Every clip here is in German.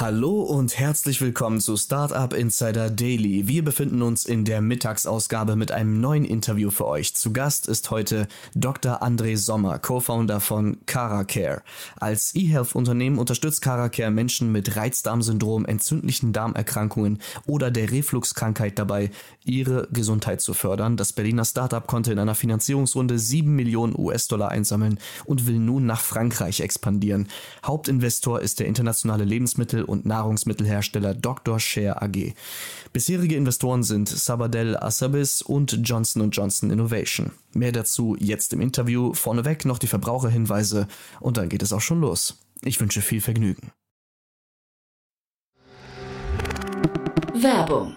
Hallo und herzlich willkommen zu Startup Insider Daily. Wir befinden uns in der Mittagsausgabe mit einem neuen Interview für euch. Zu Gast ist heute Dr. André Sommer, Co-Founder von CaraCare. Als E-Health-Unternehmen unterstützt CaraCare Menschen mit Reizdarmsyndrom, entzündlichen Darmerkrankungen oder der Refluxkrankheit dabei, ihre Gesundheit zu fördern. Das Berliner Startup konnte in einer Finanzierungsrunde 7 Millionen US-Dollar einsammeln und will nun nach Frankreich expandieren. Hauptinvestor ist der internationale Lebensmittel- und Nahrungsmittelhersteller Dr. Share AG. Bisherige Investoren sind Sabadell Asabis und Johnson Johnson Innovation. Mehr dazu jetzt im Interview. Vorneweg noch die Verbraucherhinweise und dann geht es auch schon los. Ich wünsche viel Vergnügen. Werbung.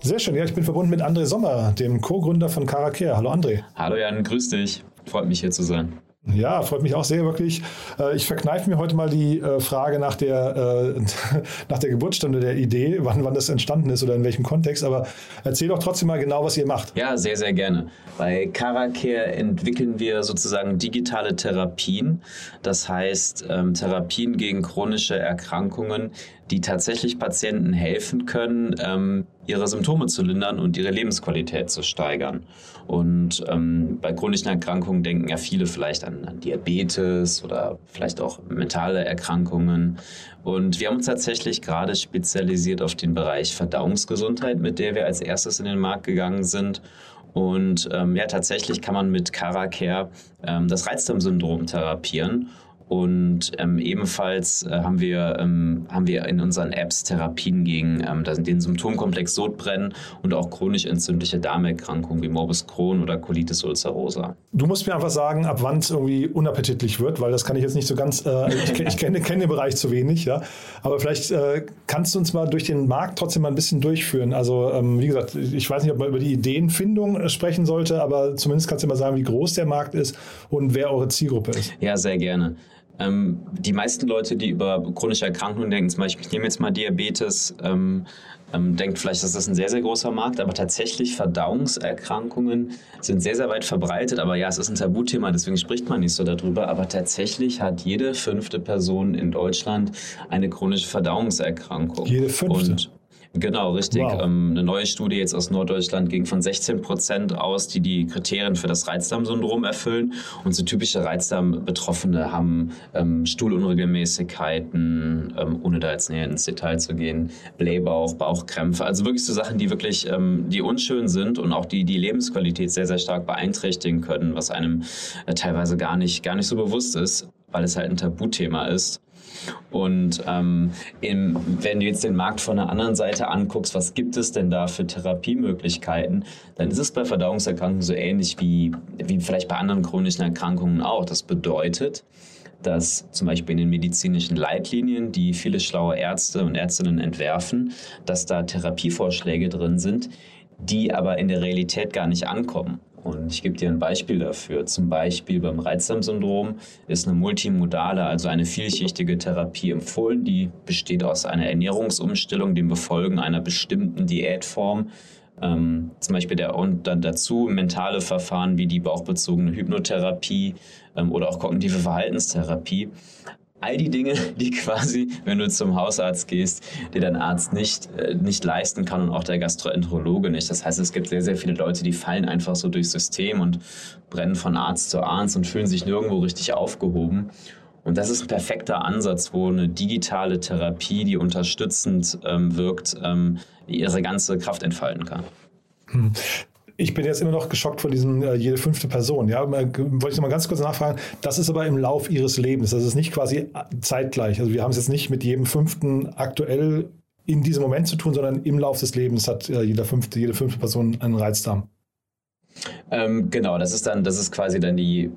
Sehr schön, ja, ich bin verbunden mit André Sommer, dem Co-Gründer von CaraCare. Hallo André. Hallo Jan, grüß dich. Freut mich hier zu sein. Ja, freut mich auch sehr wirklich. Äh, Ich verkneife mir heute mal die äh, Frage nach der, äh, nach der Geburtsstunde der Idee, wann, wann das entstanden ist oder in welchem Kontext. Aber erzähl doch trotzdem mal genau, was ihr macht. Ja, sehr, sehr gerne. Bei CaraCare entwickeln wir sozusagen digitale Therapien. Das heißt, ähm, Therapien gegen chronische Erkrankungen, die tatsächlich Patienten helfen können, ähm, ihre Symptome zu lindern und ihre Lebensqualität zu steigern. Und ähm, bei chronischen Erkrankungen denken ja viele vielleicht an, an Diabetes oder vielleicht auch mentale Erkrankungen. Und wir haben uns tatsächlich gerade spezialisiert auf den Bereich Verdauungsgesundheit, mit der wir als erstes in den Markt gegangen sind. Und ähm, ja, tatsächlich kann man mit CaraCare ähm, das Reizdarmsyndrom therapieren. Und ähm, ebenfalls äh, haben, wir, ähm, haben wir in unseren Apps Therapien gegen ähm, den Symptomkomplex Sodbrennen und auch chronisch entzündliche Darmerkrankungen wie Morbus Crohn oder Colitis ulcerosa. Du musst mir einfach sagen, ab wann es irgendwie unappetitlich wird, weil das kann ich jetzt nicht so ganz, äh, ich, ich kenne, kenne den Bereich zu wenig, ja. Aber vielleicht äh, kannst du uns mal durch den Markt trotzdem mal ein bisschen durchführen. Also, ähm, wie gesagt, ich weiß nicht, ob man über die Ideenfindung äh, sprechen sollte, aber zumindest kannst du mal sagen, wie groß der Markt ist und wer eure Zielgruppe ist. Ja, sehr gerne. Ähm, die meisten Leute, die über chronische Erkrankungen denken, zum Beispiel, ich nehme jetzt mal Diabetes, ähm, ähm, denkt vielleicht, dass das ein sehr, sehr großer Markt, aber tatsächlich Verdauungserkrankungen sind sehr, sehr weit verbreitet. Aber ja, es ist ein Tabuthema, deswegen spricht man nicht so darüber. Aber tatsächlich hat jede fünfte Person in Deutschland eine chronische Verdauungserkrankung. Jede fünfte? Und Genau, richtig. Wow. Ähm, eine neue Studie jetzt aus Norddeutschland ging von 16 Prozent aus, die die Kriterien für das Reizdarmsyndrom erfüllen. Und so typische Reizdarm-Betroffene haben ähm, Stuhlunregelmäßigkeiten, ähm, ohne da jetzt näher ins Detail zu gehen, Blähbauch, Bauchkrämpfe. Also wirklich so Sachen, die wirklich, ähm, die unschön sind und auch die die Lebensqualität sehr, sehr stark beeinträchtigen können, was einem äh, teilweise gar nicht, gar nicht so bewusst ist, weil es halt ein Tabuthema ist. Und ähm, im, wenn du jetzt den Markt von der anderen Seite anguckst, was gibt es denn da für Therapiemöglichkeiten, dann ist es bei Verdauungserkrankungen so ähnlich wie, wie vielleicht bei anderen chronischen Erkrankungen auch. Das bedeutet, dass zum Beispiel in den medizinischen Leitlinien, die viele schlaue Ärzte und Ärztinnen entwerfen, dass da Therapievorschläge drin sind, die aber in der Realität gar nicht ankommen. Und ich gebe dir ein Beispiel dafür. Zum Beispiel beim Reizdarmsyndrom ist eine multimodale, also eine vielschichtige Therapie empfohlen. Die besteht aus einer Ernährungsumstellung, dem Befolgen einer bestimmten Diätform. Ähm, zum Beispiel der, und dann dazu mentale Verfahren wie die bauchbezogene Hypnotherapie ähm, oder auch kognitive Verhaltenstherapie. All die Dinge, die quasi, wenn du zum Hausarzt gehst, dir dein Arzt nicht, äh, nicht leisten kann und auch der Gastroenterologe nicht. Das heißt, es gibt sehr, sehr viele Leute, die fallen einfach so durchs System und brennen von Arzt zu Arzt und fühlen sich nirgendwo richtig aufgehoben. Und das ist ein perfekter Ansatz, wo eine digitale Therapie, die unterstützend ähm, wirkt, ähm, ihre ganze Kraft entfalten kann. Ich bin jetzt immer noch geschockt von diesem äh, jede fünfte Person. Ja, wollte ich noch mal ganz kurz nachfragen. Das ist aber im Lauf ihres Lebens. Das ist nicht quasi äh, zeitgleich. Also wir haben es jetzt nicht mit jedem fünften aktuell in diesem Moment zu tun, sondern im Lauf des Lebens hat äh, jeder fünfte, jede fünfte Person einen Reizdarm. Ähm, genau, das ist dann, das ist quasi dann die,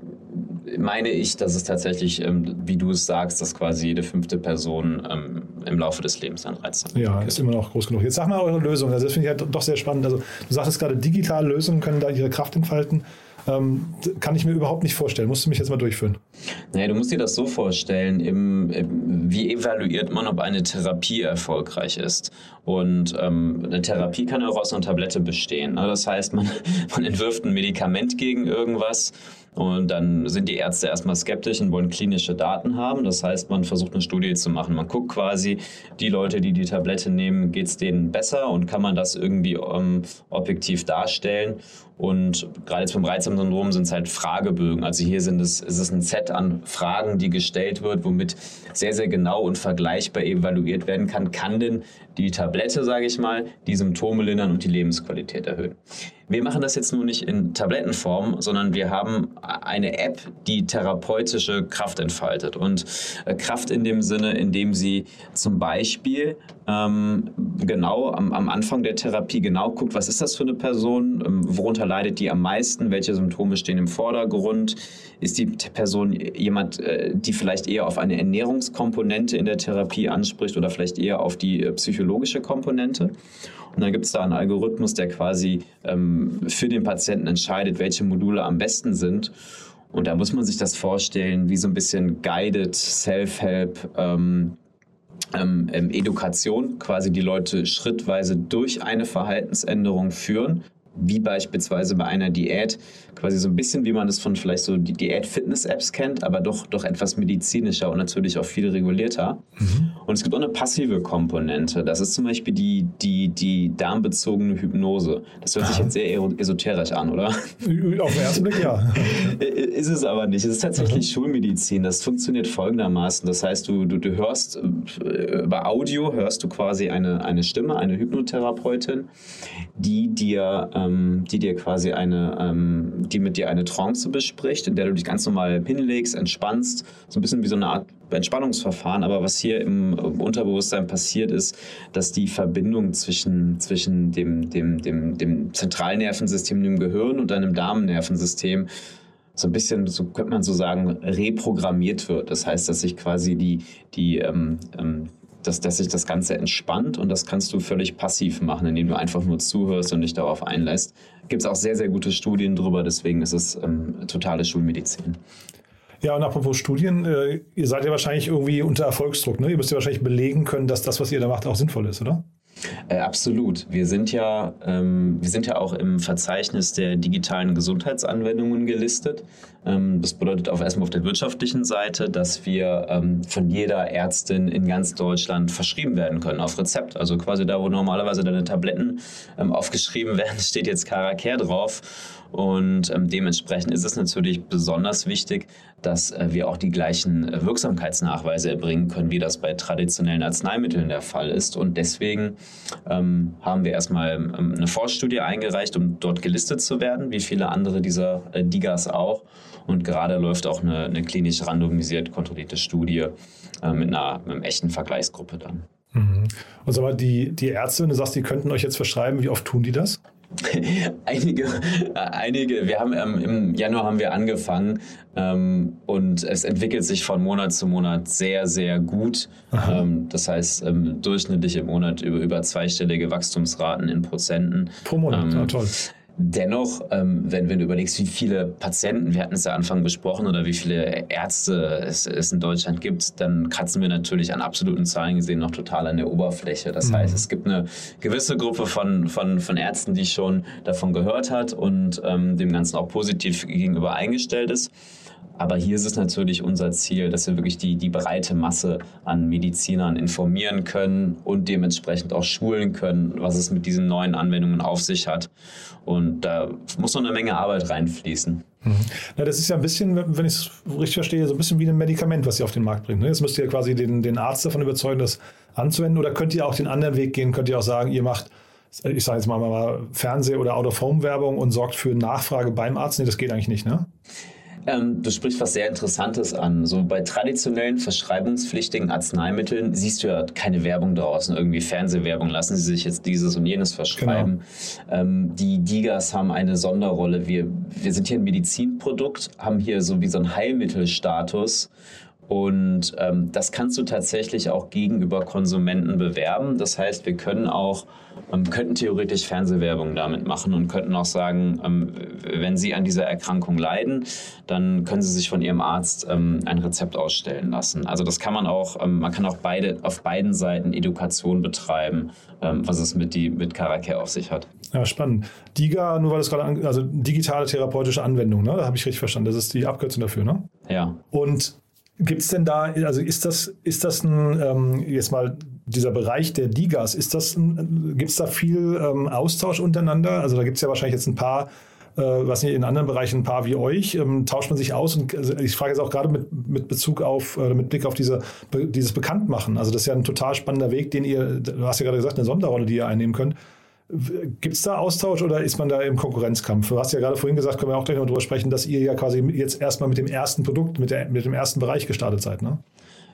meine ich, dass es tatsächlich, ähm, wie du es sagst, dass quasi jede fünfte Person ähm, im Laufe des Lebens einen Reiz Ja, ist immer noch groß genug. Jetzt sag mal eure Lösung. Also das finde ich halt doch sehr spannend. Also du sagtest gerade, digitale Lösungen können da ihre Kraft entfalten. Ähm, kann ich mir überhaupt nicht vorstellen. Musst du mich jetzt mal durchführen? Naja, du musst dir das so vorstellen, im, im, wie evaluiert man, ob eine Therapie erfolgreich ist? Und ähm, eine Therapie kann auch aus einer Tablette bestehen. Ne? Das heißt, man, man entwirft ein Medikament gegen irgendwas und dann sind die Ärzte erstmal skeptisch und wollen klinische Daten haben. Das heißt, man versucht eine Studie zu machen. Man guckt quasi, die Leute, die die Tablette nehmen, geht es denen besser und kann man das irgendwie ähm, objektiv darstellen. Und gerade jetzt beim Reizdarmsyndrom sind es halt Fragebögen. Also hier sind es, ist es ein Set an Fragen, die gestellt wird, womit sehr, sehr genau und vergleichbar evaluiert werden kann. Kann denn die Tablette, sage ich mal, die Symptome lindern und die Lebensqualität erhöhen? Wir machen das jetzt nur nicht in Tablettenform, sondern wir haben eine App, die therapeutische Kraft entfaltet. Und äh, Kraft in dem Sinne, indem sie zum Beispiel ähm, genau am, am, Anfang der Therapie genau guckt, was ist das für eine Person, ähm, worunter leidet die am meisten, welche Symptome stehen im Vordergrund, ist die Person jemand, äh, die vielleicht eher auf eine Ernährungskomponente in der Therapie anspricht oder vielleicht eher auf die äh, psychologische Komponente. Und dann gibt es da einen Algorithmus, der quasi ähm, für den Patienten entscheidet, welche Module am besten sind. Und da muss man sich das vorstellen, wie so ein bisschen Guided Self-Help. Ähm, ähm, ähm Education, quasi die Leute schrittweise durch eine Verhaltensänderung führen, wie beispielsweise bei einer Diät, quasi so ein bisschen wie man es von vielleicht so die Diät-Fitness-Apps kennt, aber doch, doch etwas medizinischer und natürlich auch viel regulierter. Mhm. Und es gibt auch eine passive Komponente. Das ist zum Beispiel die, die, die darmbezogene Hypnose. Das hört sich jetzt sehr esoterisch an, oder? Auf den ersten Blick ja. ist es aber nicht. Es ist tatsächlich mhm. Schulmedizin. Das funktioniert folgendermaßen. Das heißt, du, du, du hörst äh, über Audio hörst du quasi eine, eine Stimme, eine Hypnotherapeutin, die dir, ähm, die dir quasi eine ähm, die mit dir eine Trance bespricht, in der du dich ganz normal hinlegst, entspannst, so ein bisschen wie so eine Art Entspannungsverfahren. Aber was hier im Unterbewusstsein passiert ist, dass die Verbindung zwischen, zwischen dem, dem, dem, dem Zentralnervensystem, dem Gehirn und deinem Darmnervensystem so ein bisschen, so könnte man so sagen, reprogrammiert wird. Das heißt, dass sich quasi die, die ähm, ähm, dass, dass sich das Ganze entspannt und das kannst du völlig passiv machen, indem du einfach nur zuhörst und dich darauf einlässt. Gibt es auch sehr, sehr gute Studien drüber, deswegen ist es ähm, totale Schulmedizin. Ja, und apropos Studien, äh, ihr seid ja wahrscheinlich irgendwie unter Erfolgsdruck. Ne? Ihr müsst ja wahrscheinlich belegen können, dass das, was ihr da macht, auch sinnvoll ist, oder? Äh, absolut. Wir sind ja, ähm, wir sind ja auch im Verzeichnis der digitalen Gesundheitsanwendungen gelistet. Ähm, das bedeutet auch erstmal auf der wirtschaftlichen Seite, dass wir ähm, von jeder Ärztin in ganz Deutschland verschrieben werden können auf Rezept. Also quasi da, wo normalerweise deine Tabletten ähm, aufgeschrieben werden, steht jetzt Caracare drauf. Und ähm, dementsprechend ist es natürlich besonders wichtig, dass äh, wir auch die gleichen äh, Wirksamkeitsnachweise erbringen können, wie das bei traditionellen Arzneimitteln der Fall ist. Und deswegen ähm, haben wir erstmal ähm, eine Vorstudie eingereicht, um dort gelistet zu werden, wie viele andere dieser äh, Digas auch. Und gerade läuft auch eine, eine klinisch randomisiert kontrollierte Studie äh, mit, einer, mit einer echten Vergleichsgruppe dann. Und sag mal, die, die Ärzte, wenn du sagst, die könnten euch jetzt verschreiben, wie oft tun die das? einige, einige, wir haben ähm, im Januar haben wir angefangen ähm, und es entwickelt sich von Monat zu Monat sehr, sehr gut. Ähm, das heißt, ähm, durchschnittlich im Monat über, über zweistellige Wachstumsraten in Prozenten. Pro Monat, ja, toll. Dennoch, ähm, wenn, wenn du überlegst, wie viele Patienten, wir hatten es ja Anfang besprochen, oder wie viele Ärzte es, es in Deutschland gibt, dann kratzen wir natürlich an absoluten Zahlen gesehen noch total an der Oberfläche. Das mhm. heißt, es gibt eine gewisse Gruppe von, von, von Ärzten, die schon davon gehört hat und ähm, dem Ganzen auch positiv gegenüber eingestellt ist. Aber hier ist es natürlich unser Ziel, dass wir wirklich die, die breite Masse an Medizinern informieren können und dementsprechend auch schulen können, was es mit diesen neuen Anwendungen auf sich hat. Und da muss noch eine Menge Arbeit reinfließen. Mhm. Ja, das ist ja ein bisschen, wenn ich es richtig verstehe, so ein bisschen wie ein Medikament, was ihr auf den Markt bringt. Ne? Jetzt müsst ihr quasi den, den Arzt davon überzeugen, das anzuwenden. Oder könnt ihr auch den anderen Weg gehen? Könnt ihr auch sagen, ihr macht, ich sage jetzt mal, mal Fernseh- oder Out-of-Home-Werbung und sorgt für Nachfrage beim Arzt? Nee, das geht eigentlich nicht, ne? Ähm, du sprichst was sehr Interessantes an. So bei traditionellen verschreibungspflichtigen Arzneimitteln siehst du ja keine Werbung draußen, irgendwie Fernsehwerbung. Lassen sie sich jetzt dieses und jenes verschreiben. Genau. Ähm, die Digas haben eine Sonderrolle. Wir, wir sind hier ein Medizinprodukt, haben hier so wie so einen Heilmittelstatus und ähm, das kannst du tatsächlich auch gegenüber Konsumenten bewerben. Das heißt, wir können auch, ähm, könnten theoretisch Fernsehwerbung damit machen und könnten auch sagen, ähm, wenn Sie an dieser Erkrankung leiden, dann können Sie sich von Ihrem Arzt ähm, ein Rezept ausstellen lassen. Also das kann man auch, ähm, man kann auch beide, auf beiden Seiten Education betreiben, ähm, was es mit, die, mit Caracare auf sich hat. Ja, spannend. DIGA, nur weil das gerade, also digitale therapeutische Anwendung, ne? Da habe ich richtig verstanden. Das ist die Abkürzung dafür, ne? Ja. Und Gibt es denn da, also ist das, ist das ein, ähm, jetzt mal dieser Bereich der Digas, ist das, gibt es da viel ähm, Austausch untereinander? Also da gibt es ja wahrscheinlich jetzt ein paar, äh, was nicht in anderen Bereichen ein paar wie euch, ähm, tauscht man sich aus und also ich frage jetzt auch gerade mit, mit Bezug auf, äh, mit Blick auf diese, dieses Bekanntmachen. Also das ist ja ein total spannender Weg, den ihr, du hast ja gerade gesagt, eine Sonderrolle, die ihr einnehmen könnt. Gibt es da Austausch oder ist man da im Konkurrenzkampf? Du hast ja gerade vorhin gesagt, können wir auch gleich noch drüber sprechen, dass ihr ja quasi jetzt erstmal mit dem ersten Produkt, mit, der, mit dem ersten Bereich gestartet seid, ne?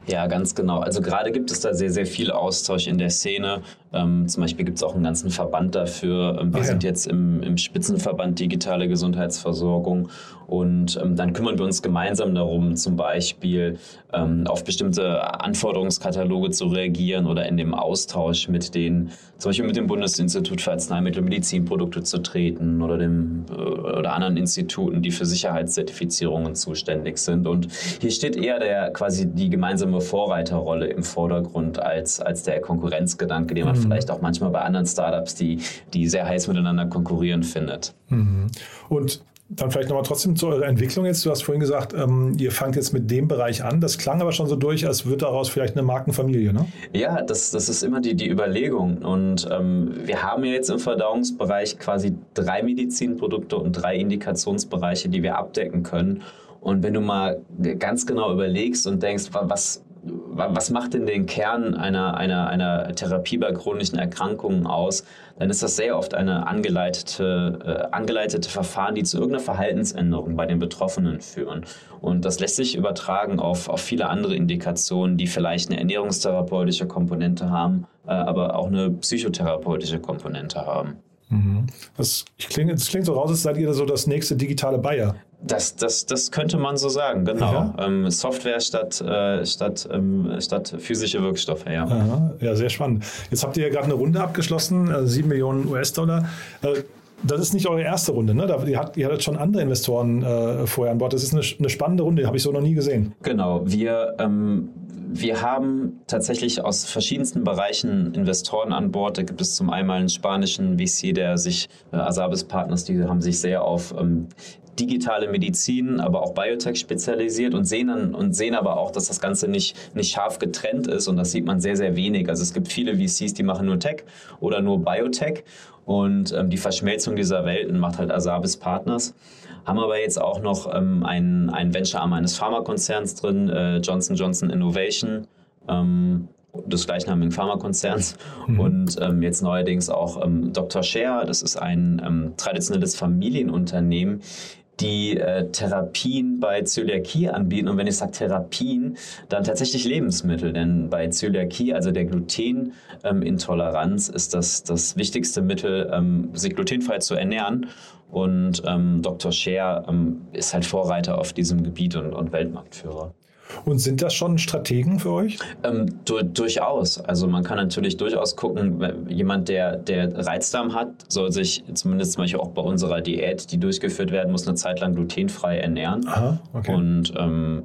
Ja, ganz genau. Also gerade gibt es da sehr, sehr viel Austausch in der Szene. Ähm, zum Beispiel gibt es auch einen ganzen Verband dafür. Ähm, wir sind ja. jetzt im, im, Spitzenverband Digitale Gesundheitsversorgung und ähm, dann kümmern wir uns gemeinsam darum, zum Beispiel ähm, auf bestimmte Anforderungskataloge zu reagieren oder in dem Austausch mit den, zum Beispiel mit dem Bundesinstitut für Arzneimittel und Medizinprodukte zu treten oder dem äh, oder anderen Instituten, die für Sicherheitszertifizierungen zuständig sind. Und hier steht eher der quasi die gemeinsame Vorreiterrolle im Vordergrund als, als der Konkurrenzgedanke, den man mhm. vielleicht auch manchmal bei anderen Startups, die, die sehr heiß miteinander konkurrieren, findet. Mhm. Und dann vielleicht nochmal trotzdem zu eurer Entwicklung jetzt. Du hast vorhin gesagt, ähm, ihr fangt jetzt mit dem Bereich an. Das klang aber schon so durch, als wird daraus vielleicht eine Markenfamilie, ne? Ja, das, das ist immer die, die Überlegung. Und ähm, wir haben ja jetzt im Verdauungsbereich quasi drei Medizinprodukte und drei Indikationsbereiche, die wir abdecken können. Und wenn du mal ganz genau überlegst und denkst, was, was macht denn den Kern einer, einer, einer Therapie bei chronischen Erkrankungen aus, dann ist das sehr oft eine angeleitete, äh, angeleitete Verfahren, die zu irgendeiner Verhaltensänderung bei den Betroffenen führen. Und das lässt sich übertragen auf, auf viele andere Indikationen, die vielleicht eine ernährungstherapeutische Komponente haben, äh, aber auch eine psychotherapeutische Komponente haben. Mhm. Das, klingt, das klingt so raus, als seid ihr so das nächste digitale Bayer. Das, das, das könnte man so sagen, genau. Ja. Ähm, Software statt, äh, statt, ähm, statt physische Wirkstoffe, ja. Aha. Ja, sehr spannend. Jetzt habt ihr ja gerade eine Runde abgeschlossen, äh, 7 Millionen US-Dollar. Äh, das ist nicht eure erste Runde, ne? Da, ihr, hattet, ihr hattet schon andere Investoren äh, vorher an Bord. Das ist eine, eine spannende Runde, habe ich so noch nie gesehen. Genau, wir ähm, wir haben tatsächlich aus verschiedensten Bereichen Investoren an Bord. Da gibt es zum einen einen spanischen VC, der sich, äh, Asabis Partners, die haben sich sehr auf ähm, digitale Medizin, aber auch Biotech spezialisiert und sehen dann und sehen aber auch, dass das Ganze nicht, nicht scharf getrennt ist und das sieht man sehr, sehr wenig. Also es gibt viele VCs, die machen nur Tech oder nur Biotech und ähm, die Verschmelzung dieser Welten macht halt Asabis Partners haben aber jetzt auch noch ähm, einen, einen Venture-Arm eines Pharmakonzerns drin, äh, Johnson Johnson Innovation. Ähm, des gleichnamigen Pharmakonzerns mhm. und ähm, jetzt neuerdings auch ähm, Dr. Share, das ist ein ähm, traditionelles Familienunternehmen, die äh, Therapien bei Zöliakie anbieten. Und wenn ich sage Therapien, dann tatsächlich Lebensmittel. Denn bei Zöliakie, also der Glutenintoleranz, ähm, ist das das wichtigste Mittel, ähm, sich glutenfrei zu ernähren. Und ähm, Dr. Scher ähm, ist halt Vorreiter auf diesem Gebiet und, und Weltmarktführer. Und sind das schon Strategen für euch? Ähm, du, durchaus. Also man kann natürlich durchaus gucken, jemand, der, der Reizdarm hat, soll sich zumindest zum Beispiel auch bei unserer Diät, die durchgeführt werden muss, eine Zeit lang glutenfrei ernähren. Aha, okay. Und ähm,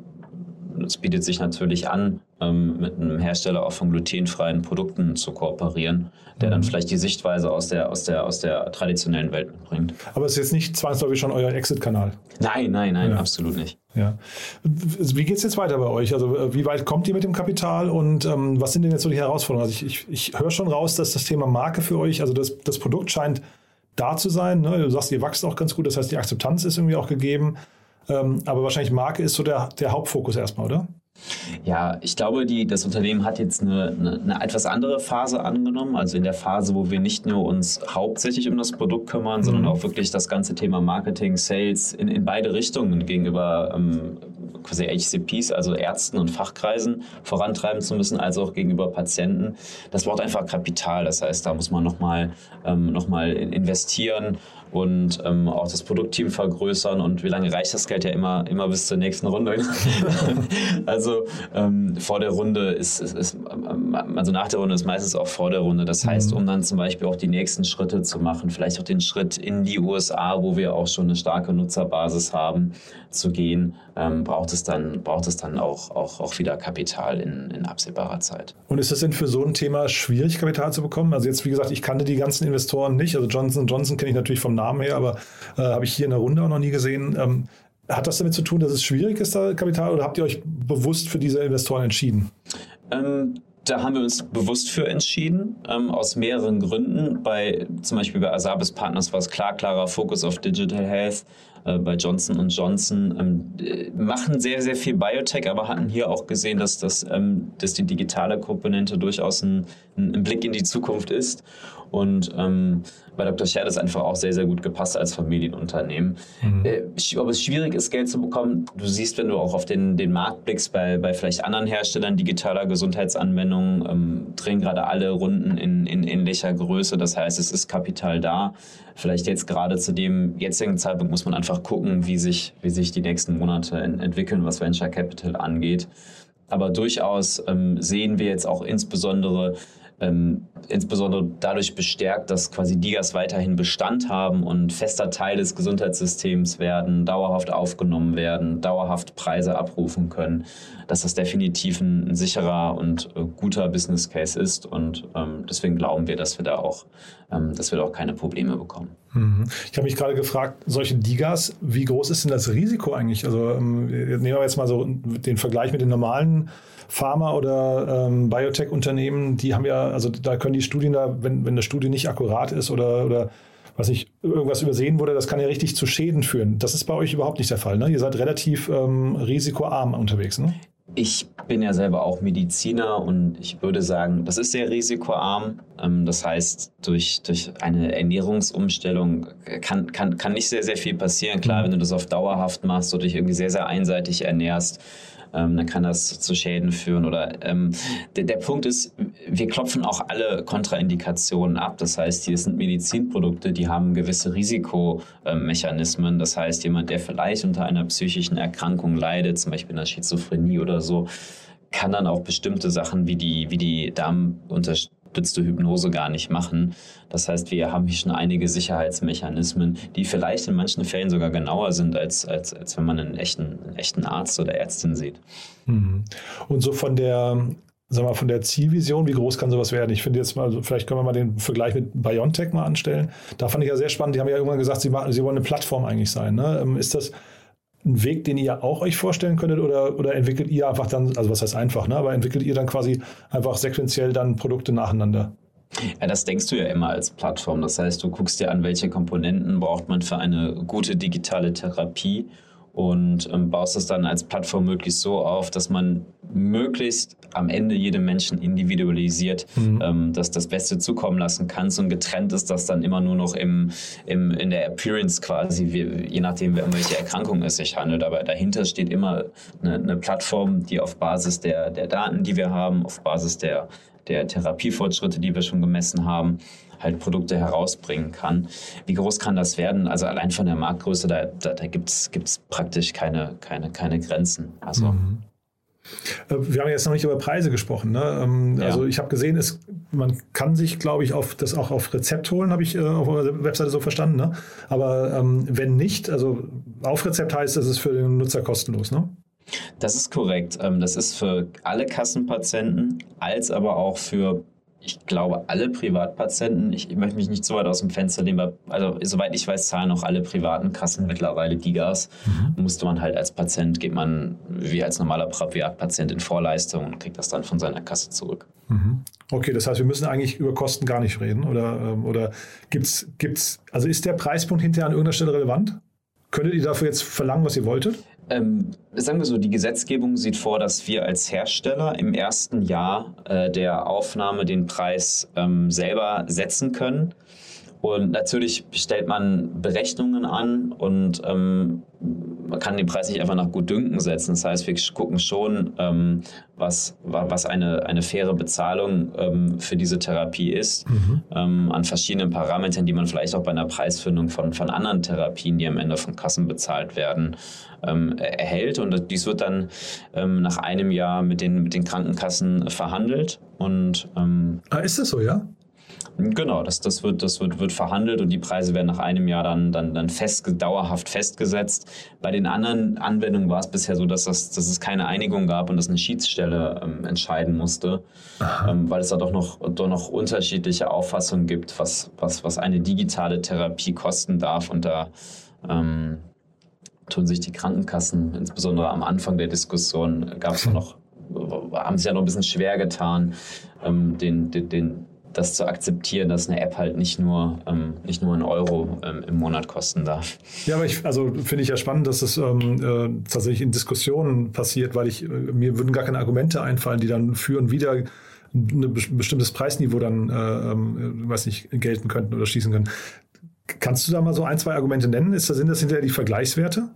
es bietet sich natürlich an, ähm, mit einem Hersteller auch von glutenfreien Produkten zu kooperieren, der dann mhm. vielleicht die Sichtweise aus der, aus der, aus der traditionellen Welt mitbringt. Aber es ist jetzt nicht zwangsläufig schon euer Exit-Kanal? Nein, nein, nein, ja. absolut nicht. Ja. Wie geht es jetzt weiter bei euch? Also wie weit kommt ihr mit dem Kapital und ähm, was sind denn jetzt so die Herausforderungen? Also ich, ich, ich höre schon raus, dass das Thema Marke für euch, also das, das Produkt scheint da zu sein. Ne? Du sagst, ihr wächst auch ganz gut, das heißt, die Akzeptanz ist irgendwie auch gegeben. Ähm, aber wahrscheinlich Marke ist so der, der Hauptfokus erstmal, oder? Ja, ich glaube, die, das Unternehmen hat jetzt eine, eine, eine, etwas andere Phase angenommen. Also in der Phase, wo wir nicht nur uns hauptsächlich um das Produkt kümmern, mhm. sondern auch wirklich das ganze Thema Marketing, Sales in, in beide Richtungen gegenüber ähm, quasi HCPs, also Ärzten und Fachkreisen vorantreiben zu müssen, als auch gegenüber Patienten. Das braucht einfach Kapital. Das heißt, da muss man nochmal ähm, noch investieren und ähm, auch das Produktteam vergrößern. Und wie lange reicht das Geld ja immer, immer bis zur nächsten Runde? also ähm, vor der Runde ist, ist, ist, also nach der Runde ist meistens auch vor der Runde. Das heißt, mhm. um dann zum Beispiel auch die nächsten Schritte zu machen, vielleicht auch den Schritt in die USA, wo wir auch schon eine starke Nutzerbasis haben, zu gehen, ähm, braucht es dann, braucht es dann auch, auch, auch wieder Kapital in, in absehbarer Zeit. Und ist es denn für so ein Thema schwierig, Kapital zu bekommen? Also jetzt, wie gesagt, ich kannte die ganzen Investoren nicht. Also Johnson Johnson kenne ich natürlich vom Namen her, aber äh, habe ich hier in der Runde auch noch nie gesehen. Ähm, hat das damit zu tun, dass es schwierig ist, da Kapital, oder habt ihr euch bewusst für diese Investoren entschieden? Ähm, da haben wir uns bewusst für entschieden, ähm, aus mehreren Gründen. Bei, zum Beispiel bei Asabis Partners war es klar, klarer Fokus auf Digital Health. Äh, bei Johnson Johnson ähm, äh, machen sehr, sehr viel Biotech, aber hatten hier auch gesehen, dass, das, ähm, dass die digitale Komponente durchaus ein, ein Blick in die Zukunft ist. Und ähm, bei Dr. Scher hat es einfach auch sehr, sehr gut gepasst als Familienunternehmen. Mhm. Äh, ob es schwierig ist, Geld zu bekommen, du siehst, wenn du auch auf den, den Markt blickst, bei, bei vielleicht anderen Herstellern digitaler Gesundheitsanwendungen, ähm, drehen gerade alle Runden in, in ähnlicher Größe. Das heißt, es ist Kapital da. Vielleicht jetzt gerade zu dem jetzigen Zeitpunkt muss man einfach gucken, wie sich, wie sich die nächsten Monate entwickeln, was Venture Capital angeht. Aber durchaus ähm, sehen wir jetzt auch insbesondere ähm, insbesondere dadurch bestärkt, dass quasi Digas weiterhin Bestand haben und fester Teil des Gesundheitssystems werden, dauerhaft aufgenommen werden, dauerhaft Preise abrufen können, dass das definitiv ein, sicherer und äh, guter Business Case ist und ähm, deswegen glauben wir, dass wir da auch, ähm, dass wir da auch keine Probleme bekommen. Mhm. Ich habe mich gerade gefragt, solche Digas, wie groß ist denn das Risiko eigentlich? Also ähm, nehmen wir jetzt mal so den Vergleich mit den normalen Pharma- oder ähm, Biotech-Unternehmen, die haben ja, also da können die Studien da, wenn, wenn eine Studie nicht akkurat ist oder, oder was nicht, irgendwas übersehen wurde, das kann ja richtig zu Schäden führen. Das ist bei euch überhaupt nicht der Fall. Ne? Ihr seid relativ ähm, risikoarm unterwegs. Ne? Ich bin ja selber auch Mediziner und ich würde sagen, das ist sehr risikoarm. Ähm, das heißt, durch, durch eine Ernährungsumstellung kann, kann, kann nicht sehr, sehr viel passieren. Klar, mhm. wenn du das auf dauerhaft machst oder dich irgendwie sehr, sehr einseitig ernährst, ähm, dann kann das zu Schäden führen. Oder ähm, der, der Punkt ist, wir klopfen auch alle Kontraindikationen ab. Das heißt, hier sind Medizinprodukte, die haben gewisse Risikomechanismen. Das heißt, jemand, der vielleicht unter einer psychischen Erkrankung leidet, zum Beispiel einer Schizophrenie oder so, kann dann auch bestimmte Sachen wie die, wie die Darmunterstützung gestützte Hypnose gar nicht machen. Das heißt, wir haben hier schon einige Sicherheitsmechanismen, die vielleicht in manchen Fällen sogar genauer sind, als, als, als wenn man einen echten, einen echten Arzt oder Ärztin sieht. Mhm. Und so von der sag mal, von der Zielvision, wie groß kann sowas werden? Ich finde jetzt mal, also vielleicht können wir mal den Vergleich mit BioNTech mal anstellen. Da fand ich ja sehr spannend. Die haben ja irgendwann gesagt, sie, sie wollen eine Plattform eigentlich sein. Ne? Ähm, ist das ein Weg, den ihr auch euch vorstellen könntet oder, oder entwickelt ihr einfach dann, also was heißt einfach, ne? aber entwickelt ihr dann quasi einfach sequenziell dann Produkte nacheinander? Ja, das denkst du ja immer als Plattform. Das heißt, du guckst dir an, welche Komponenten braucht man für eine gute digitale Therapie und ähm, baust es dann als Plattform möglichst so auf, dass man möglichst am Ende jedem Menschen individualisiert mhm. ähm, das, das Beste zukommen lassen kannst und getrennt ist das dann immer nur noch im, im, in der Appearance quasi, wie, je nachdem, um welche Erkrankung es sich handelt. Aber dahinter steht immer eine, eine Plattform, die auf Basis der, der Daten, die wir haben, auf Basis der, der Therapiefortschritte, die wir schon gemessen haben, halt Produkte herausbringen kann. Wie groß kann das werden? Also allein von der Marktgröße, da, da, da gibt es praktisch keine, keine, keine Grenzen. Also mhm. Äh, wir haben jetzt noch nicht über Preise gesprochen. Ne? Ähm, ja. Also ich habe gesehen, es, man kann sich, glaube ich, auf das auch auf Rezept holen, habe ich äh, auf eurer Webseite so verstanden. Ne? Aber ähm, wenn nicht, also auf Rezept heißt, es ist für den Nutzer kostenlos, ne? Das ist korrekt. Ähm, das ist für alle Kassenpatienten, als aber auch für ich glaube, alle Privatpatienten, ich, möchte mich nicht so weit aus dem Fenster nehmen, also soweit ich weiß, zahlen auch alle privaten Kassen mittlerweile Gigas. Mhm. Musste man halt als Patient, geht man wie als normaler Privatpatient in Vorleistung und kriegt das dann von seiner Kasse zurück. Mhm. Okay, das heißt, wir müssen eigentlich über Kosten gar nicht reden. Oder, ähm, oder gibt's, gibt's, also ist der Preispunkt hinterher an irgendeiner Stelle relevant? Könntet ihr dafür jetzt verlangen, was ihr wolltet? Ähm, sagen wir so, die Gesetzgebung sieht vor, dass wir als Hersteller im ersten Jahr äh, der Aufnahme den Preis ähm, selber setzen können. Und natürlich stellt man Berechnungen an und ähm, man kann den Preis nicht einfach nach Gutdünken setzen. Das heißt, wir gucken schon, ähm, was, was eine, eine faire Bezahlung ähm, für diese Therapie ist, mhm. ähm, an verschiedenen Parametern, die man vielleicht auch bei einer Preisfindung von, von anderen Therapien, die am Ende von Kassen bezahlt werden, ähm, erhält. Und dies wird dann ähm, nach einem Jahr mit den, mit den Krankenkassen verhandelt. Und, ähm, ah, ist das so, ja? Genau, das, das, wird, das wird, wird verhandelt und die Preise werden nach einem Jahr dann, dann, dann fest, dauerhaft festgesetzt. Bei den anderen Anwendungen war es bisher so, dass, das, dass es keine Einigung gab und dass eine Schiedsstelle ähm, entscheiden musste, ähm, weil es da doch noch, doch noch unterschiedliche Auffassungen gibt, was, was, was eine digitale Therapie kosten darf. Und da ähm, tun sich die Krankenkassen, insbesondere am Anfang der Diskussion, gab es noch, haben sich ja noch ein bisschen schwer getan, ähm, den, den, den das zu akzeptieren, dass eine App halt nicht nur, ähm, nicht nur einen Euro ähm, im Monat kosten darf. Ja, aber ich, also finde ich ja spannend, dass das ähm, äh, tatsächlich in Diskussionen passiert, weil ich, äh, mir würden gar keine Argumente einfallen, die dann für und wieder ein bestimmtes Preisniveau dann, äh, äh, weiß nicht, gelten könnten oder schließen können. Kannst du da mal so ein, zwei Argumente nennen? Ist, sind das hinterher die Vergleichswerte?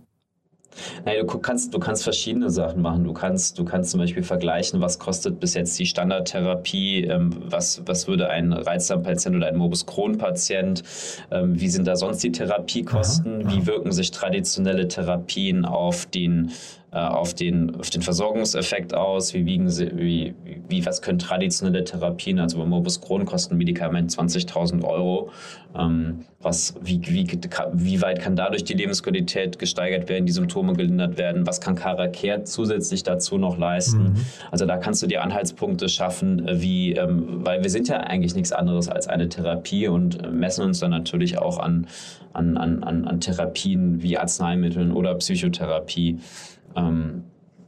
Naja, du kannst, du kannst verschiedene Sachen machen. Du kannst, du kannst zum Beispiel vergleichen, was kostet bis jetzt die Standardtherapie, ähm, was, was würde ein Reizdarmpatient oder ein Morbus Crohn-Patient, ähm, wie sind da sonst die Therapiekosten, aha, aha. wie wirken sich traditionelle Therapien auf den auf, den, auf den Versorgungseffekt aus, wie wiegen sie, wie, wie, was können traditionelle Therapien, also bei Morbus Crohn kosten ein Medikament 20.000 Euro, ähm, was, wie, wie, wie weit kann dadurch die Lebensqualität gesteigert werden, die Symptome gelindert werden, was kann Caracare zusätzlich dazu noch leisten, mhm. also da kannst du dir Anhaltspunkte schaffen, äh, wie, ähm, weil wir sind ja eigentlich nichts anderes als eine Therapie und äh, messen uns dann natürlich auch an, an, an, an Therapien wie Arzneimitteln oder Psychotherapie. Ähm,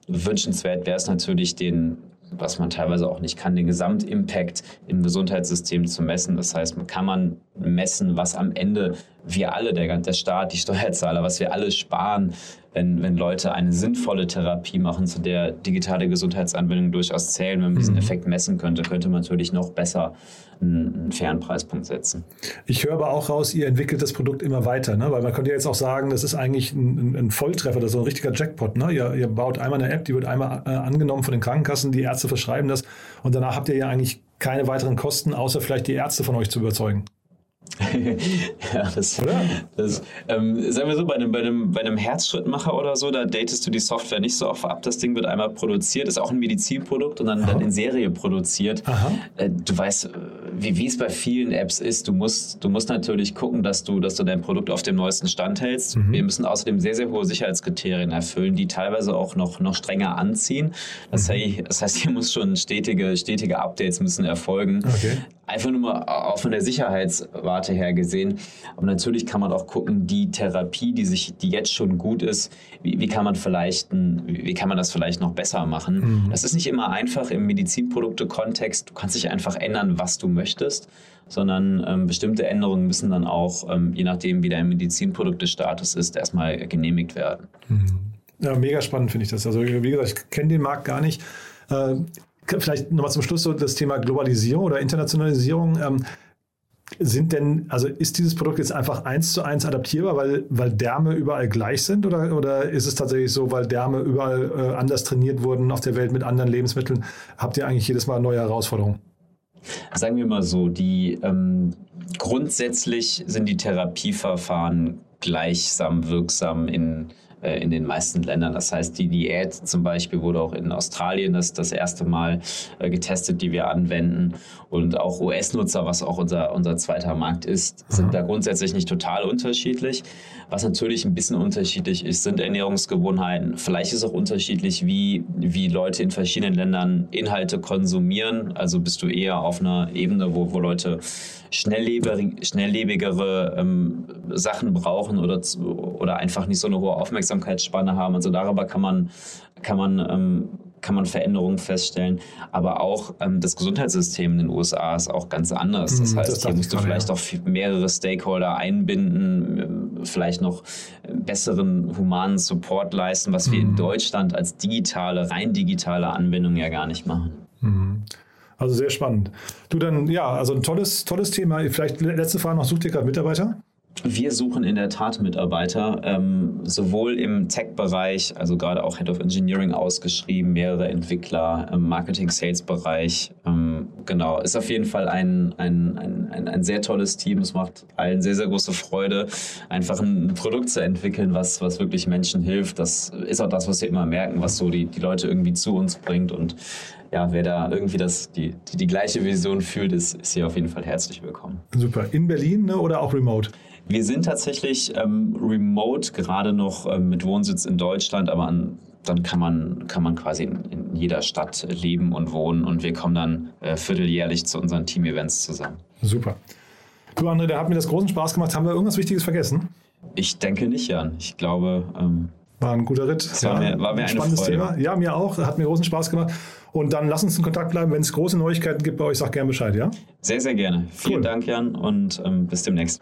wünschenswert wäre es natürlich, den, was man teilweise auch nicht kann, den Gesamtimpact im Gesundheitssystem zu messen. Das heißt, kann man messen, was am Ende wir alle, der, der Staat, die Steuerzahler, was wir alle sparen, wenn, wenn Leute eine sinnvolle Therapie machen, zu der digitale Gesundheitsanwendungen durchaus zählen. Wenn man diesen mhm. Effekt messen könnte, könnte man natürlich noch besser einen, einen fairen Preispunkt setzen. Ich höre aber auch raus, ihr entwickelt das Produkt immer weiter, ne? weil man könnte ja jetzt auch sagen, das ist eigentlich ein, ein Volltreffer, das ist so ein richtiger Jackpot. Ne? Ihr, ihr baut einmal eine App, die wird einmal äh, angenommen von den Krankenkassen, die Ärzte verschreiben das und danach habt ihr ja eigentlich keine weiteren Kosten, außer vielleicht die Ärzte von euch zu überzeugen. Ja, das, das ähm, sagen wir so, bei einem, bei, einem, bei einem Herzschrittmacher oder so, da datest du die Software nicht so oft ab. Das Ding wird einmal produziert, ist auch ein Medizinprodukt und dann, dann in Serie produziert. Äh, du weißt, äh, wie, wie es bei vielen Apps ist, du musst, du musst natürlich gucken, dass du, dass du dein Produkt auf dem neuesten Stand hältst. Mhm. Wir müssen außerdem sehr, sehr hohe Sicherheitskriterien erfüllen, die teilweise auch noch, noch strenger anziehen. Das, mhm. heißt, das heißt, hier muss schon stetige, stetige Updates müssen erfolgen. Okay. Einfach nur mal auch von der Sicherheitswarte her gesehen. Aber natürlich kann man auch gucken, die Therapie, die sich, die jetzt schon gut ist, wie, wie kann man vielleicht, wie kann man das vielleicht noch besser machen? Mhm. Das ist nicht immer einfach im Medizinprodukte-Kontext. Du kannst dich einfach ändern, was du möchtest, sondern ähm, bestimmte Änderungen müssen dann auch, ähm, je nachdem, wie dein Medizinprodukte-Status ist, erstmal genehmigt werden. Mhm. Ja, mega spannend finde ich das. Also wie gesagt, ich kenne den Markt gar nicht. Vielleicht nochmal zum Schluss so das Thema Globalisierung oder Internationalisierung. Ähm, sind denn, also ist dieses Produkt jetzt einfach eins zu eins adaptierbar, weil, weil Därme überall gleich sind oder, oder ist es tatsächlich so, weil Därme überall äh, anders trainiert wurden auf der Welt mit anderen Lebensmitteln, habt ihr eigentlich jedes Mal neue Herausforderungen? Sagen wir mal so, die ähm, grundsätzlich sind die Therapieverfahren gleichsam wirksam in äh, in den meisten Ländern. Das heißt, die Diät zum Beispiel wurde auch in Australien das, das erste Mal äh, getestet, die wir anwenden. Und auch US-Nutzer, was auch unser, unser zweiter Markt ist, sind mhm. da grundsätzlich nicht total unterschiedlich. Was natürlich ein bisschen unterschiedlich ist, sind Ernährungsgewohnheiten. Vielleicht ist auch unterschiedlich, wie, wie Leute in verschiedenen Ländern Inhalte konsumieren. Also bist du eher auf einer Ebene, wo, wo Leute schnelllebigere ähm, Sachen brauchen oder, oder einfach nicht so eine hohe Aufmerksamkeitsspanne haben. Also darüber kann man, kann man ähm, kann man Veränderungen feststellen. Aber auch ähm, das Gesundheitssystem in den USA ist auch ganz anders. Das mhm, heißt, das hier musst du vielleicht ja. auch mehrere Stakeholder einbinden, ähm, vielleicht noch besseren humanen Support leisten, was mhm. wir in mhm. Deutschland als digitale, rein digitale Anwendung ja gar nicht machen. Mhm. Also sehr spannend. Du dann, ja, also ein tolles, tolles Thema. Vielleicht letzte Frage noch, sucht ihr gerade Mitarbeiter? Wir suchen in der Tat Mitarbeiter, ähm, sowohl im Tech-Bereich, also gerade auch Head of Engineering ausgeschrieben, mehrere Entwickler im Marketing-Sales-Bereich. Ähm, genau, ist auf jeden Fall ein, ein, ein, ein, ein sehr tolles Team. Es macht allen sehr, sehr große Freude, einfach ein Produkt zu entwickeln, was, was wirklich Menschen hilft. Das ist auch das, was wir immer merken, was so die, die Leute irgendwie zu uns bringt. Und ja, wer da irgendwie das, die, die, die gleiche Vision fühlt, ist, ist hier auf jeden Fall herzlich willkommen. Super. In Berlin ne, oder auch remote? Wir sind tatsächlich ähm, remote, gerade noch ähm, mit Wohnsitz in Deutschland, aber an, dann kann man, kann man quasi in, in, jeder Stadt leben und wohnen und wir kommen dann äh, vierteljährlich zu unseren Team-Events zusammen. Super. Du, André, da hat mir das großen Spaß gemacht. Haben wir irgendwas Wichtiges vergessen? Ich denke nicht, Jan. Ich glaube. Ähm, war ein guter Ritt. Das war, mir, war mir ein spannendes Freude. Thema. Ja, mir auch. Hat mir großen Spaß gemacht. Und dann lass uns in Kontakt bleiben. Wenn es große Neuigkeiten gibt bei euch, sag gerne Bescheid, ja? Sehr, sehr gerne. Vielen cool. Dank, Jan, und ähm, bis demnächst.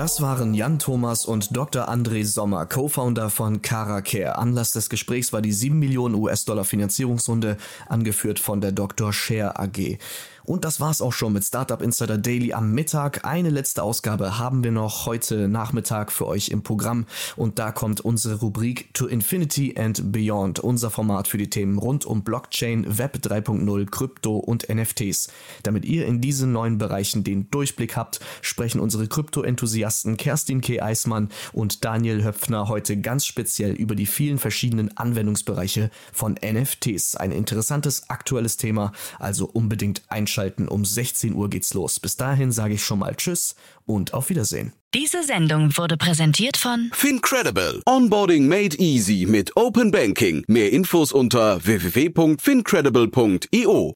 Das waren Jan Thomas und Dr. André Sommer, Co-Founder von CaraCare. Anlass des Gesprächs war die 7 Millionen US-Dollar Finanzierungsrunde, angeführt von der Dr. Share AG. Und das war's auch schon mit Startup Insider Daily am Mittag. Eine letzte Ausgabe haben wir noch heute Nachmittag für euch im Programm und da kommt unsere Rubrik To Infinity and Beyond, unser Format für die Themen rund um Blockchain, Web 3.0, Krypto und NFTs. Damit ihr in diesen neuen Bereichen den Durchblick habt, sprechen unsere Krypto-Enthusiasten Kerstin K. Eismann und Daniel Höpfner heute ganz speziell über die vielen verschiedenen Anwendungsbereiche von NFTs. Ein interessantes aktuelles Thema, also unbedingt einschalten einschalten. Um 16 Uhr geht's los. Bis dahin sage ich schon mal Tschüss und auf Wiedersehen. Diese Sendung wurde präsentiert von Fincredible. Onboarding made easy mit Open Banking. Mehr Infos unter www.fincredible.io.